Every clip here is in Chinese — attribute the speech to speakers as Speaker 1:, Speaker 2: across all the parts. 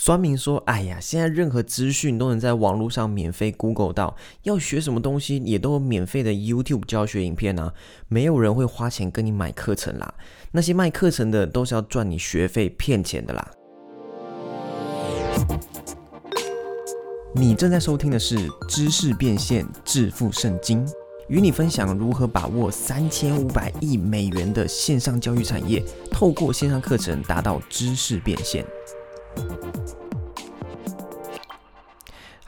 Speaker 1: 酸民说：“哎呀，现在任何资讯都能在网络上免费 Google 到，要学什么东西也都有免费的 YouTube 教学影片啊，没有人会花钱跟你买课程啦。那些卖课程的都是要赚你学费骗钱的啦。”你正在收听的是《知识变现致富圣经》，与你分享如何把握三千五百亿美元的线上教育产业，透过线上课程达到知识变现。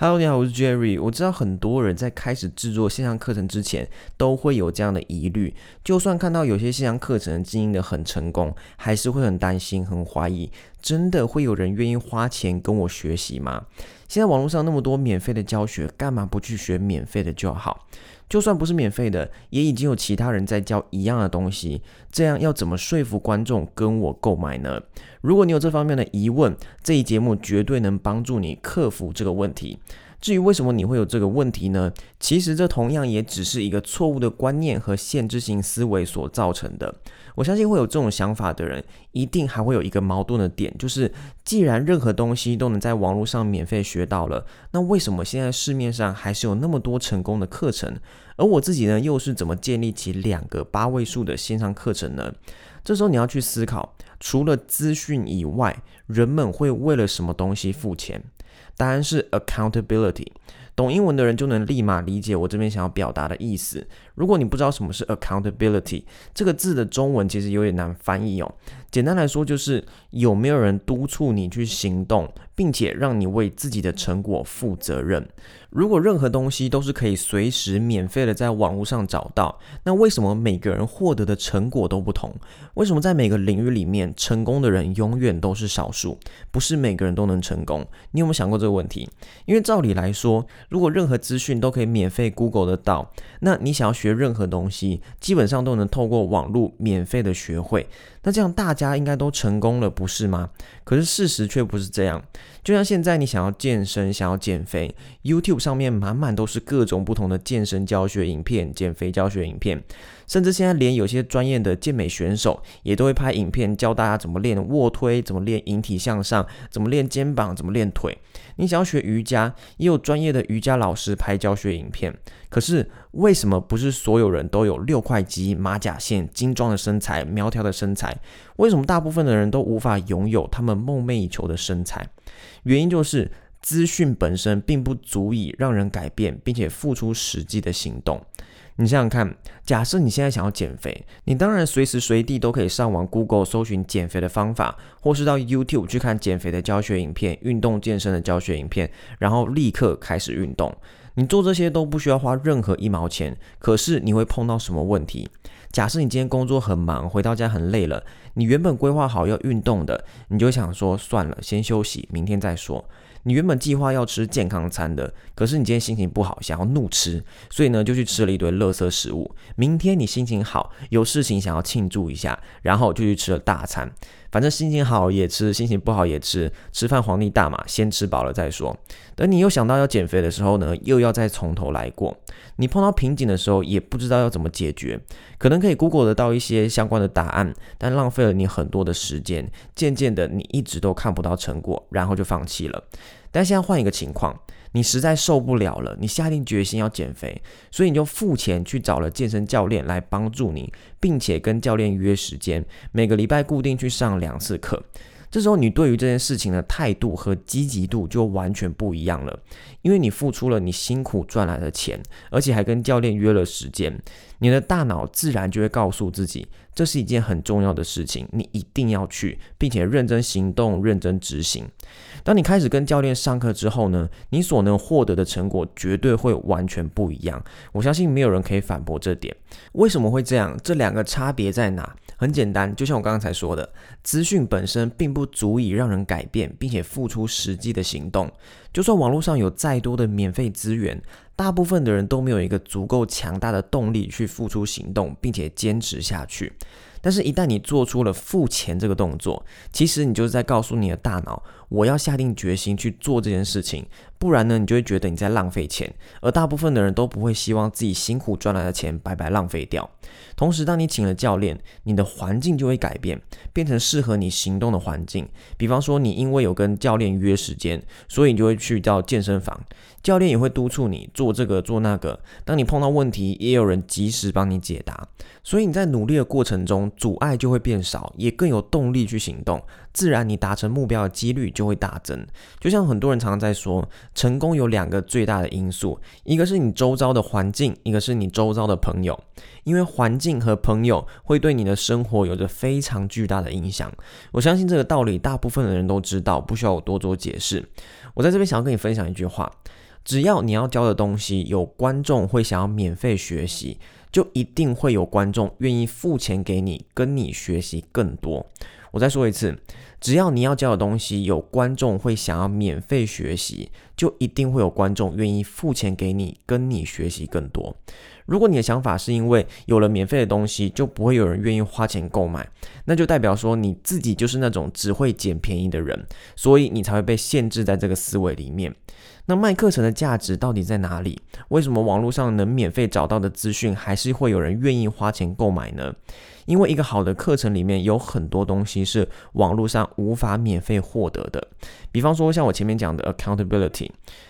Speaker 1: Hello，你好，我是 Jerry。我知道很多人在开始制作线上课程之前，都会有这样的疑虑。就算看到有些线上课程经营的很成功，还是会很担心、很怀疑，真的会有人愿意花钱跟我学习吗？现在网络上那么多免费的教学，干嘛不去学免费的就好？就算不是免费的，也已经有其他人在教一样的东西，这样要怎么说服观众跟我购买呢？如果你有这方面的疑问，这一节目绝对能帮助你克服这个问题。至于为什么你会有这个问题呢？其实这同样也只是一个错误的观念和限制性思维所造成的。我相信会有这种想法的人，一定还会有一个矛盾的点，就是既然任何东西都能在网络上免费学到了，那为什么现在市面上还是有那么多成功的课程？而我自己呢，又是怎么建立起两个八位数的线上课程呢？这时候你要去思考，除了资讯以外，人们会为了什么东西付钱？答案是 accountability。懂英文的人就能立马理解我这边想要表达的意思。如果你不知道什么是 accountability 这个字的中文，其实有点难翻译哦。简单来说，就是有没有人督促你去行动，并且让你为自己的成果负责任。如果任何东西都是可以随时免费的在网络上找到，那为什么每个人获得的成果都不同？为什么在每个领域里面成功的人永远都是少数？不是每个人都能成功？你有没有想过这个问题？因为照理来说，如果任何资讯都可以免费 Google 得到，那你想要学任何东西，基本上都能透过网络免费的学会。那这样大家应该都成功了，不是吗？可是事实却不是这样。就像现在你想要健身、想要减肥，YouTube 上面满满都是各种不同的健身教学影片、减肥教学影片，甚至现在连有些专业的健美选手也都会拍影片教大家怎么练卧推、怎么练引体向上、怎么练肩膀、怎么练腿。你想要学瑜伽，也有专业的瑜伽老师拍教学影片。可是为什么不是所有人都有六块肌、马甲线、精壮的身材、苗条的身材？为什么大部分的人都无法拥有他们梦寐以求的身材？原因就是资讯本身并不足以让人改变，并且付出实际的行动。你想想看，假设你现在想要减肥，你当然随时随地都可以上网 Google 搜寻减肥的方法，或是到 YouTube 去看减肥的教学影片、运动健身的教学影片，然后立刻开始运动。你做这些都不需要花任何一毛钱，可是你会碰到什么问题？假设你今天工作很忙，回到家很累了，你原本规划好要运动的，你就想说算了，先休息，明天再说。你原本计划要吃健康餐的，可是你今天心情不好，想要怒吃，所以呢就去吃了一堆垃圾食物。明天你心情好，有事情想要庆祝一下，然后就去吃了大餐。反正心情好也吃，心情不好也吃，吃饭皇帝大嘛，先吃饱了再说。等你又想到要减肥的时候呢，又要再从头来过。你碰到瓶颈的时候，也不知道要怎么解决，可能可以 Google 得到一些相关的答案，但浪费了你很多的时间。渐渐的，你一直都看不到成果，然后就放弃了。但现在换一个情况。你实在受不了了，你下定决心要减肥，所以你就付钱去找了健身教练来帮助你，并且跟教练约时间，每个礼拜固定去上两次课。这时候你对于这件事情的态度和积极度就完全不一样了，因为你付出了你辛苦赚来的钱，而且还跟教练约了时间，你的大脑自然就会告诉自己，这是一件很重要的事情，你一定要去，并且认真行动、认真执行。当你开始跟教练上课之后呢，你所能获得的成果绝对会完全不一样。我相信没有人可以反驳这点。为什么会这样？这两个差别在哪？很简单，就像我刚才说的，资讯本身并不足以让人改变，并且付出实际的行动。就算网络上有再多的免费资源，大部分的人都没有一个足够强大的动力去付出行动，并且坚持下去。但是，一旦你做出了付钱这个动作，其实你就是在告诉你的大脑，我要下定决心去做这件事情，不然呢，你就会觉得你在浪费钱。而大部分的人都不会希望自己辛苦赚来的钱白白浪费掉。同时，当你请了教练，你的环境就会改变，变成适合你行动的环境。比方说，你因为有跟教练约时间，所以你就会去到健身房。教练也会督促你做这个做那个。当你碰到问题，也有人及时帮你解答。所以你在努力的过程中，阻碍就会变少，也更有动力去行动。自然，你达成目标的几率就就会大增。就像很多人常常在说，成功有两个最大的因素，一个是你周遭的环境，一个是你周遭的朋友。因为环境和朋友会对你的生活有着非常巨大的影响。我相信这个道理，大部分的人都知道，不需要我多做解释。我在这边想要跟你分享一句话。只要你要教的东西有观众会想要免费学习，就一定会有观众愿意付钱给你，跟你学习更多。我再说一次，只要你要教的东西有观众会想要免费学习，就一定会有观众愿意付钱给你，跟你学习更多。如果你的想法是因为有了免费的东西就不会有人愿意花钱购买，那就代表说你自己就是那种只会捡便宜的人，所以你才会被限制在这个思维里面。那卖课程的价值到底在哪里？为什么网络上能免费找到的资讯还是会有人愿意花钱购买呢？因为一个好的课程里面有很多东西是网络上无法免费获得的，比方说像我前面讲的 accountability，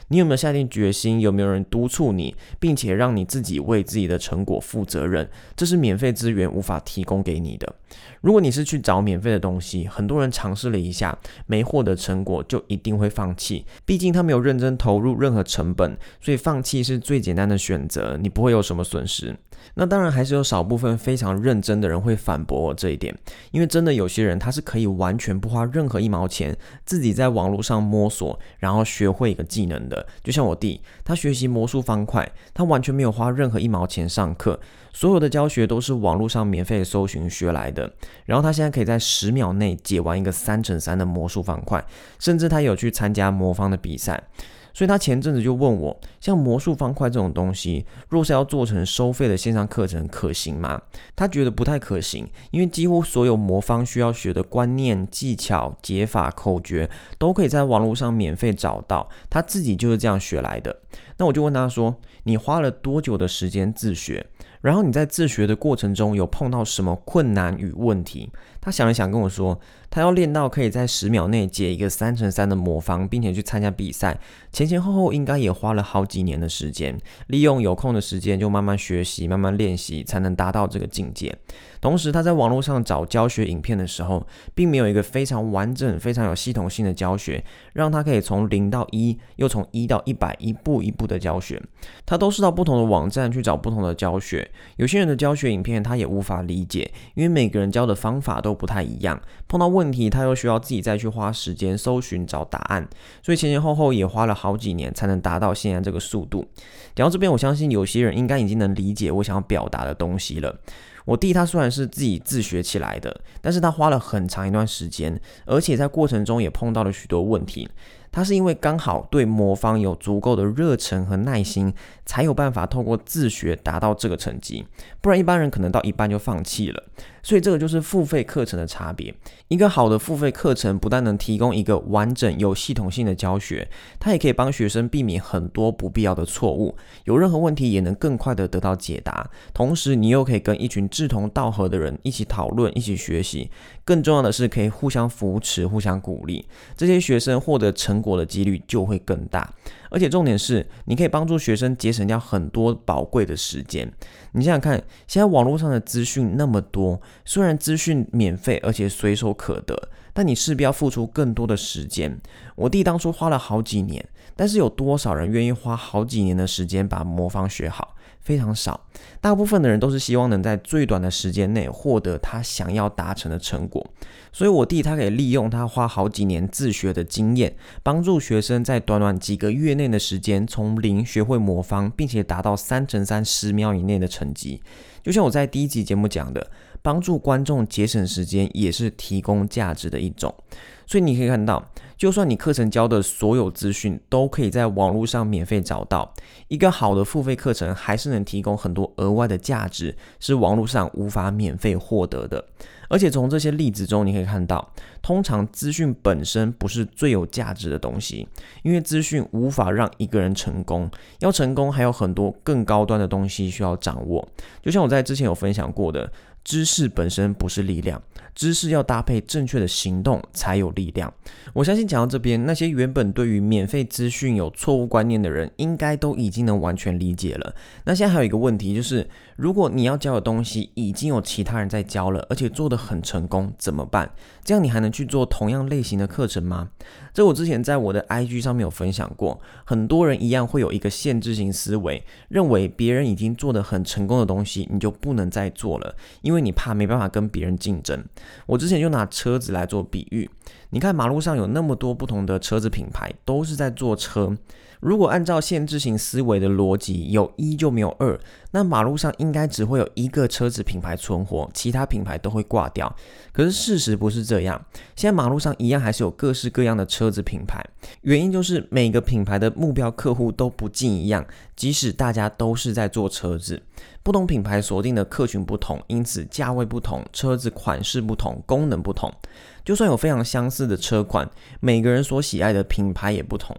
Speaker 1: 你有没有下定决心？有没有人督促你，并且让你自己为自己的成果负责任？这是免费资源无法提供给你的。如果你是去找免费的东西，很多人尝试了一下没获得成果，就一定会放弃。毕竟他没有认真投入任何成本，所以放弃是最简单的选择，你不会有什么损失。那当然还是有少部分非常认真的人会反驳我这一点，因为真的有些人他是可以完全不花任何一毛钱，自己在网络上摸索，然后学会一个技能的。就像我弟，他学习魔术方块，他完全没有花任何一毛钱上课，所有的教学都是网络上免费搜寻学来的。然后他现在可以在十秒内解完一个三乘三的魔术方块，甚至他有去参加魔方的比赛。所以他前阵子就问我，像魔术方块这种东西，若是要做成收费的线上课程，可行吗？他觉得不太可行，因为几乎所有魔方需要学的观念、技巧、解法、口诀，都可以在网络上免费找到。他自己就是这样学来的。那我就问他说：“你花了多久的时间自学？然后你在自学的过程中有碰到什么困难与问题？”他想了想跟我说。他要练到可以在十秒内解一个三乘三的魔方，并且去参加比赛，前前后后应该也花了好几年的时间。利用有空的时间就慢慢学习、慢慢练习，才能达到这个境界。同时，他在网络上找教学影片的时候，并没有一个非常完整、非常有系统性的教学，让他可以从零到一，又从一到一百，一步一步的教学。他都是到不同的网站去找不同的教学。有些人的教学影片他也无法理解，因为每个人教的方法都不太一样。碰到问题，他又需要自己再去花时间搜寻找答案，所以前前后后也花了好几年才能达到现在这个速度。讲到这边，我相信有些人应该已经能理解我想要表达的东西了。我弟他虽然是自己自学起来的，但是他花了很长一段时间，而且在过程中也碰到了许多问题。他是因为刚好对魔方有足够的热忱和耐心，才有办法透过自学达到这个成绩，不然一般人可能到一半就放弃了。所以这个就是付费课程的差别。一个好的付费课程不但能提供一个完整有系统性的教学，它也可以帮学生避免很多不必要的错误，有任何问题也能更快的得到解答。同时，你又可以跟一群志同道合的人一起讨论、一起学习。更重要的是，可以互相扶持、互相鼓励，这些学生获得成果的几率就会更大。而且重点是，你可以帮助学生节省掉很多宝贵的时间。你想想看，现在网络上的资讯那么多，虽然资讯免费而且随手可得，但你势必要付出更多的时间。我弟当初花了好几年，但是有多少人愿意花好几年的时间把魔方学好？非常少，大部分的人都是希望能在最短的时间内获得他想要达成的成果。所以，我弟他可以利用他花好几年自学的经验，帮助学生在短短几个月内的时间，从零学会魔方，并且达到三乘三十秒以内的成绩。就像我在第一集节目讲的，帮助观众节省时间，也是提供价值的一种。所以你可以看到，就算你课程教的所有资讯都可以在网络上免费找到，一个好的付费课程还是能提供很多额外的价值，是网络上无法免费获得的。而且从这些例子中，你可以看到，通常资讯本身不是最有价值的东西，因为资讯无法让一个人成功，要成功还有很多更高端的东西需要掌握。就像我在之前有分享过的。知识本身不是力量，知识要搭配正确的行动才有力量。我相信讲到这边，那些原本对于免费资讯有错误观念的人，应该都已经能完全理解了。那现在还有一个问题就是，如果你要教的东西已经有其他人在教了，而且做得很成功，怎么办？这样你还能去做同样类型的课程吗？这我之前在我的 IG 上面有分享过，很多人一样会有一个限制性思维，认为别人已经做得很成功的东西，你就不能再做了。因为你怕没办法跟别人竞争。我之前就拿车子来做比喻，你看马路上有那么多不同的车子品牌，都是在做车。如果按照限制型思维的逻辑，有一就没有二，那马路上应该只会有一个车子品牌存活，其他品牌都会挂掉。可是事实不是这样，现在马路上一样还是有各式各样的车子品牌，原因就是每个品牌的目标客户都不尽一样，即使大家都是在做车子，不同品牌锁定的客群不同，因此价位不同，车子款式不同，功能不同。就算有非常相似的车款，每个人所喜爱的品牌也不同。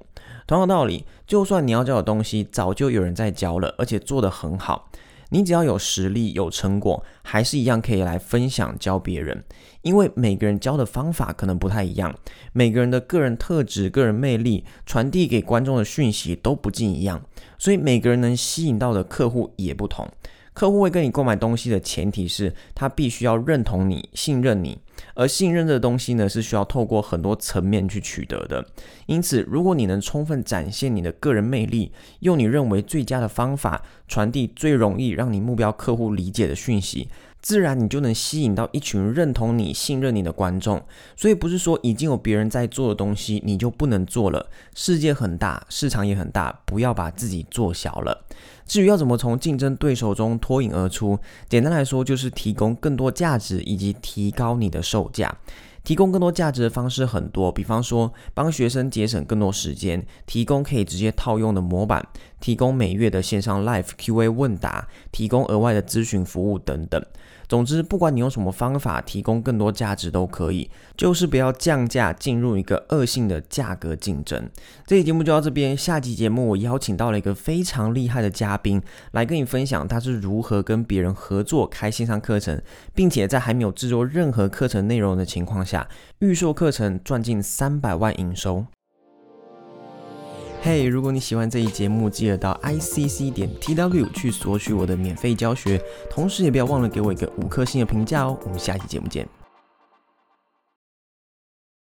Speaker 1: 同样道理，就算你要教的东西早就有人在教了，而且做得很好，你只要有实力、有成果，还是一样可以来分享教别人。因为每个人教的方法可能不太一样，每个人的个人特质、个人魅力，传递给观众的讯息都不尽一样，所以每个人能吸引到的客户也不同。客户会跟你购买东西的前提是他必须要认同你、信任你。而信任这东西呢，是需要透过很多层面去取得的。因此，如果你能充分展现你的个人魅力，用你认为最佳的方法传递最容易让你目标客户理解的讯息。自然你就能吸引到一群认同你、信任你的观众。所以不是说已经有别人在做的东西你就不能做了。世界很大，市场也很大，不要把自己做小了。至于要怎么从竞争对手中脱颖而出，简单来说就是提供更多价值以及提高你的售价。提供更多价值的方式很多，比方说帮学生节省更多时间，提供可以直接套用的模板，提供每月的线上 Live Q&A 问答，提供额外的咨询服务等等。总之，不管你用什么方法提供更多价值都可以，就是不要降价进入一个恶性的价格竞争。这期节目就到这边，下期节目我邀请到了一个非常厉害的嘉宾来跟你分享他是如何跟别人合作开线上课程，并且在还没有制作任何课程内容的情况下，预售课程赚进三百万营收。嘿，如果你喜欢这一节目，记得到 i c c 点 t w 去索取我的免费教学，同时也不要忘了给我一个五颗星的评价哦。我们下期节目见。